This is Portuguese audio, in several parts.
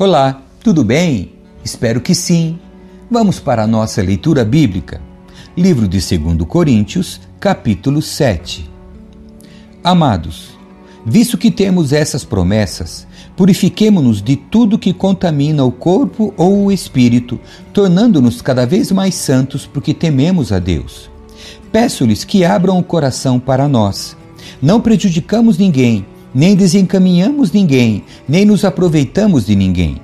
Olá, tudo bem? Espero que sim. Vamos para a nossa leitura bíblica. Livro de 2 Coríntios, capítulo 7. Amados, visto que temos essas promessas, purifiquemo-nos de tudo que contamina o corpo ou o espírito, tornando-nos cada vez mais santos porque tememos a Deus. Peço-lhes que abram o coração para nós. Não prejudicamos ninguém nem desencaminhamos ninguém, nem nos aproveitamos de ninguém.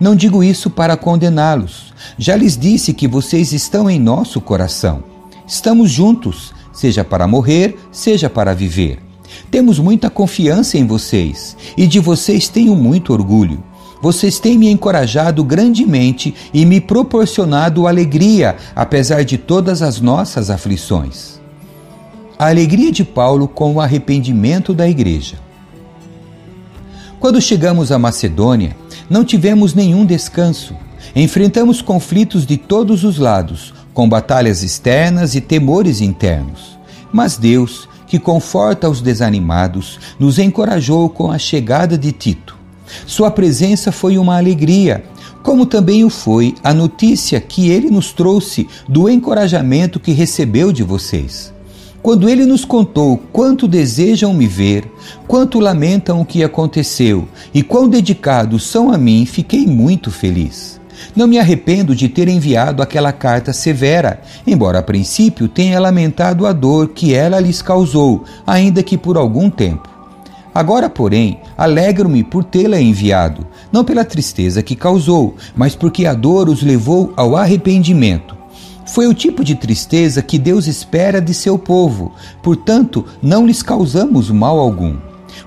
Não digo isso para condená-los. Já lhes disse que vocês estão em nosso coração. Estamos juntos, seja para morrer, seja para viver. Temos muita confiança em vocês e de vocês tenho muito orgulho. Vocês têm me encorajado grandemente e me proporcionado alegria, apesar de todas as nossas aflições. A alegria de Paulo com o arrependimento da igreja. Quando chegamos à Macedônia, não tivemos nenhum descanso. Enfrentamos conflitos de todos os lados, com batalhas externas e temores internos. Mas Deus, que conforta os desanimados, nos encorajou com a chegada de Tito. Sua presença foi uma alegria, como também o foi a notícia que ele nos trouxe do encorajamento que recebeu de vocês. Quando ele nos contou quanto desejam me ver, quanto lamentam o que aconteceu e quão dedicados são a mim, fiquei muito feliz. Não me arrependo de ter enviado aquela carta severa, embora a princípio tenha lamentado a dor que ela lhes causou, ainda que por algum tempo. Agora, porém, alegro-me por tê-la enviado, não pela tristeza que causou, mas porque a dor os levou ao arrependimento foi o tipo de tristeza que Deus espera de seu povo, portanto, não lhes causamos mal algum.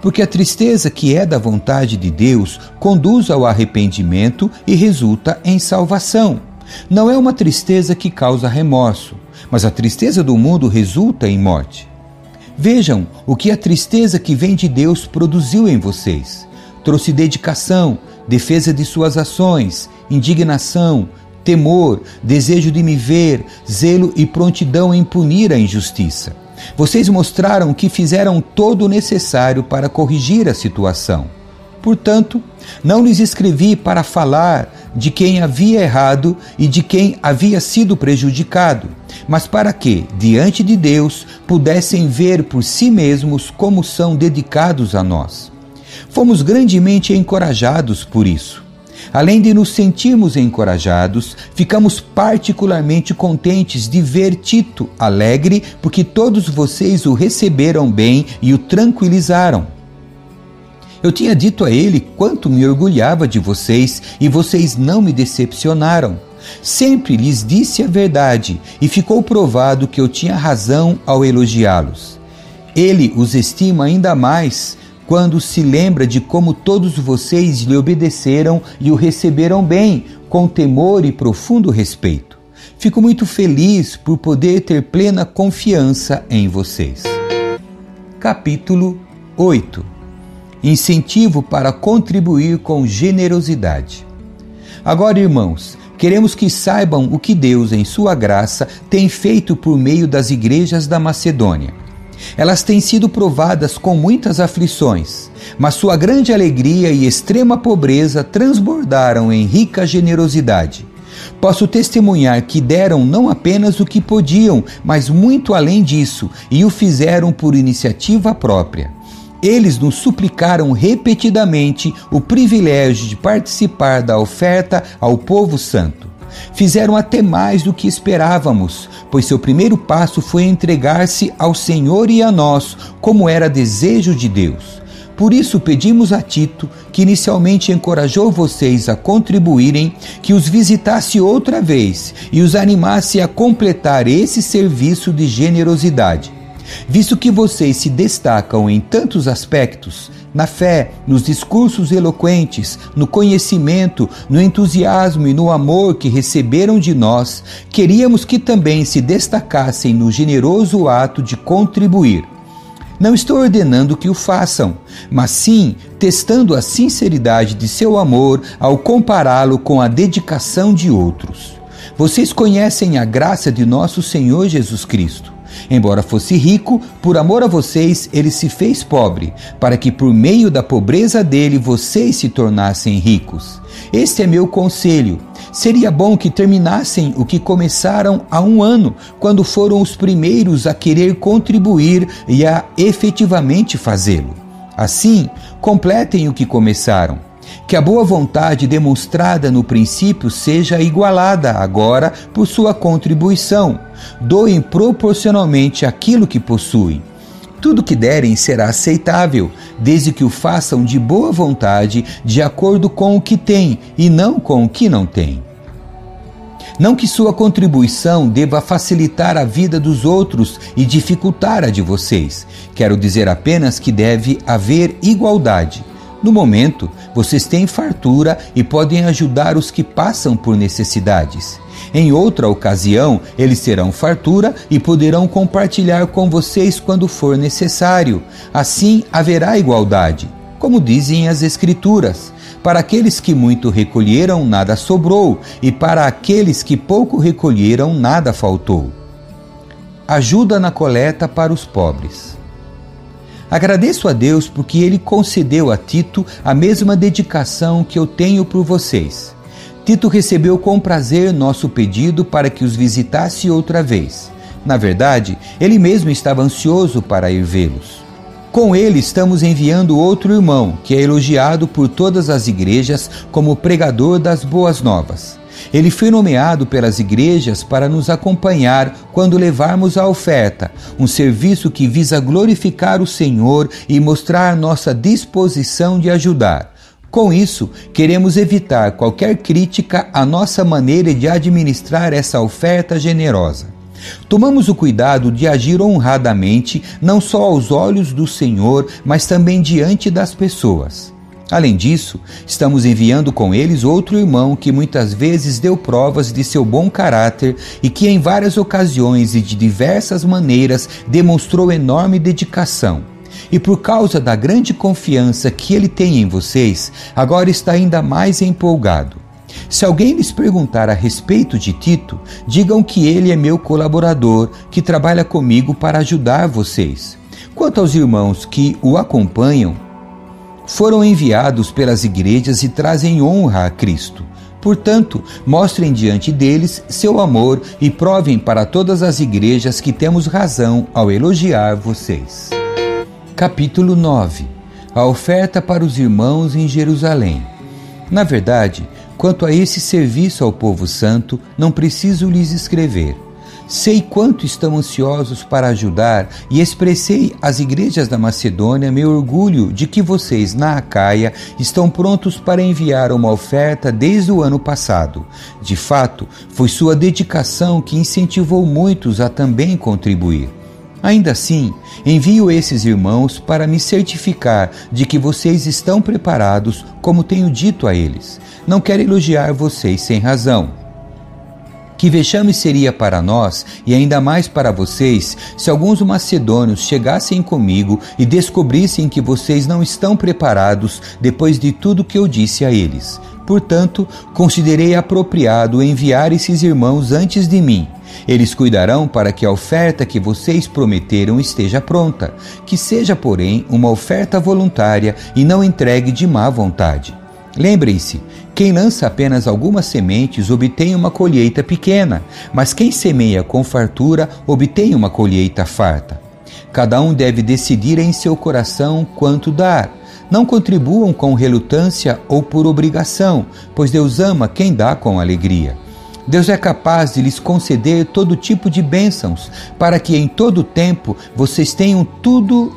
Porque a tristeza que é da vontade de Deus conduz ao arrependimento e resulta em salvação. Não é uma tristeza que causa remorso, mas a tristeza do mundo resulta em morte. Vejam o que a tristeza que vem de Deus produziu em vocês. Trouxe dedicação, defesa de suas ações, indignação, temor, desejo de me ver, zelo e prontidão em punir a injustiça. Vocês mostraram que fizeram todo o necessário para corrigir a situação. Portanto, não lhes escrevi para falar de quem havia errado e de quem havia sido prejudicado, mas para que, diante de Deus, pudessem ver por si mesmos como são dedicados a nós. Fomos grandemente encorajados por isso. Além de nos sentirmos encorajados, ficamos particularmente contentes de ver Tito alegre, porque todos vocês o receberam bem e o tranquilizaram. Eu tinha dito a ele quanto me orgulhava de vocês e vocês não me decepcionaram. Sempre lhes disse a verdade e ficou provado que eu tinha razão ao elogiá-los. Ele os estima ainda mais quando se lembra de como todos vocês lhe obedeceram e o receberam bem, com temor e profundo respeito. Fico muito feliz por poder ter plena confiança em vocês. Capítulo 8 Incentivo para contribuir com generosidade. Agora, irmãos, queremos que saibam o que Deus, em Sua graça, tem feito por meio das igrejas da Macedônia. Elas têm sido provadas com muitas aflições, mas sua grande alegria e extrema pobreza transbordaram em rica generosidade. Posso testemunhar que deram não apenas o que podiam, mas muito além disso, e o fizeram por iniciativa própria. Eles nos suplicaram repetidamente o privilégio de participar da oferta ao povo santo. Fizeram até mais do que esperávamos, pois seu primeiro passo foi entregar-se ao Senhor e a nós, como era desejo de Deus. Por isso pedimos a Tito, que inicialmente encorajou vocês a contribuírem, que os visitasse outra vez e os animasse a completar esse serviço de generosidade. Visto que vocês se destacam em tantos aspectos, na fé, nos discursos eloquentes, no conhecimento, no entusiasmo e no amor que receberam de nós, queríamos que também se destacassem no generoso ato de contribuir. Não estou ordenando que o façam, mas sim testando a sinceridade de seu amor ao compará-lo com a dedicação de outros. Vocês conhecem a graça de nosso Senhor Jesus Cristo. Embora fosse rico, por amor a vocês, ele se fez pobre, para que por meio da pobreza dele vocês se tornassem ricos. Este é meu conselho. Seria bom que terminassem o que começaram há um ano, quando foram os primeiros a querer contribuir e a efetivamente fazê-lo. Assim, completem o que começaram. Que a boa vontade demonstrada no princípio seja igualada agora por sua contribuição. Doem proporcionalmente aquilo que possuem. Tudo que derem será aceitável, desde que o façam de boa vontade, de acordo com o que têm e não com o que não têm. Não que sua contribuição deva facilitar a vida dos outros e dificultar a de vocês. Quero dizer apenas que deve haver igualdade. No momento, vocês têm fartura e podem ajudar os que passam por necessidades. Em outra ocasião, eles terão fartura e poderão compartilhar com vocês quando for necessário. Assim haverá igualdade. Como dizem as Escrituras: para aqueles que muito recolheram, nada sobrou, e para aqueles que pouco recolheram, nada faltou. Ajuda na coleta para os pobres. Agradeço a Deus porque Ele concedeu a Tito a mesma dedicação que eu tenho por vocês. Tito recebeu com prazer nosso pedido para que os visitasse outra vez. Na verdade, ele mesmo estava ansioso para ir vê-los. Com ele estamos enviando outro irmão, que é elogiado por todas as igrejas como pregador das boas novas. Ele foi nomeado pelas igrejas para nos acompanhar quando levarmos a oferta, um serviço que visa glorificar o Senhor e mostrar nossa disposição de ajudar. Com isso, queremos evitar qualquer crítica à nossa maneira de administrar essa oferta generosa. Tomamos o cuidado de agir honradamente, não só aos olhos do Senhor, mas também diante das pessoas. Além disso, estamos enviando com eles outro irmão que muitas vezes deu provas de seu bom caráter e que em várias ocasiões e de diversas maneiras demonstrou enorme dedicação. E por causa da grande confiança que ele tem em vocês, agora está ainda mais empolgado. Se alguém lhes perguntar a respeito de Tito, digam que ele é meu colaborador, que trabalha comigo para ajudar vocês. Quanto aos irmãos que o acompanham, foram enviados pelas igrejas e trazem honra a Cristo. Portanto, mostrem diante deles seu amor e provem para todas as igrejas que temos razão ao elogiar vocês. Capítulo 9 A oferta para os irmãos em Jerusalém. Na verdade, quanto a esse serviço ao povo santo, não preciso lhes escrever Sei quanto estão ansiosos para ajudar e expressei às igrejas da Macedônia meu orgulho de que vocês, na Acaia, estão prontos para enviar uma oferta desde o ano passado. De fato, foi sua dedicação que incentivou muitos a também contribuir. Ainda assim, envio esses irmãos para me certificar de que vocês estão preparados, como tenho dito a eles. Não quero elogiar vocês sem razão. Que vexame seria para nós e ainda mais para vocês se alguns macedônios chegassem comigo e descobrissem que vocês não estão preparados depois de tudo que eu disse a eles. Portanto, considerei apropriado enviar esses irmãos antes de mim. Eles cuidarão para que a oferta que vocês prometeram esteja pronta, que seja, porém, uma oferta voluntária e não entregue de má vontade. Lembrem-se, quem lança apenas algumas sementes obtém uma colheita pequena, mas quem semeia com fartura obtém uma colheita farta. Cada um deve decidir em seu coração quanto dar. Não contribuam com relutância ou por obrigação, pois Deus ama quem dá com alegria. Deus é capaz de lhes conceder todo tipo de bênçãos, para que em todo tempo vocês tenham tudo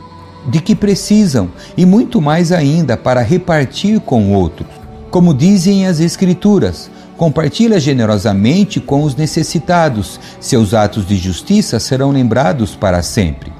de que precisam e muito mais ainda para repartir com outros. Como dizem as Escrituras, compartilha generosamente com os necessitados, seus atos de justiça serão lembrados para sempre.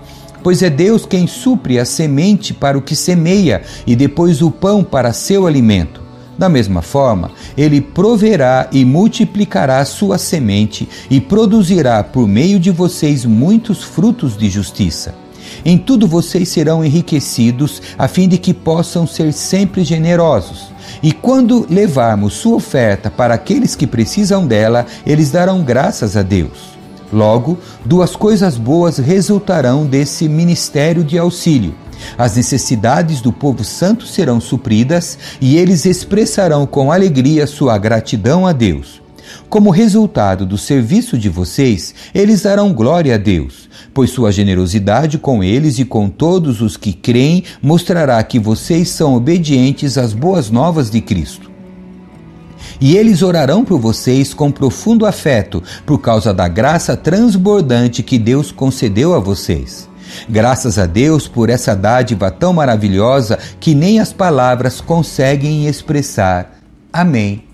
Pois é Deus quem supre a semente para o que semeia e depois o pão para seu alimento. Da mesma forma, ele proverá e multiplicará sua semente e produzirá por meio de vocês muitos frutos de justiça. Em tudo vocês serão enriquecidos, a fim de que possam ser sempre generosos. E quando levarmos sua oferta para aqueles que precisam dela, eles darão graças a Deus. Logo, duas coisas boas resultarão desse ministério de auxílio. As necessidades do povo santo serão supridas e eles expressarão com alegria sua gratidão a Deus. Como resultado do serviço de vocês, eles darão glória a Deus, pois sua generosidade com eles e com todos os que creem mostrará que vocês são obedientes às boas novas de Cristo. E eles orarão por vocês com profundo afeto, por causa da graça transbordante que Deus concedeu a vocês. Graças a Deus por essa dádiva tão maravilhosa que nem as palavras conseguem expressar. Amém.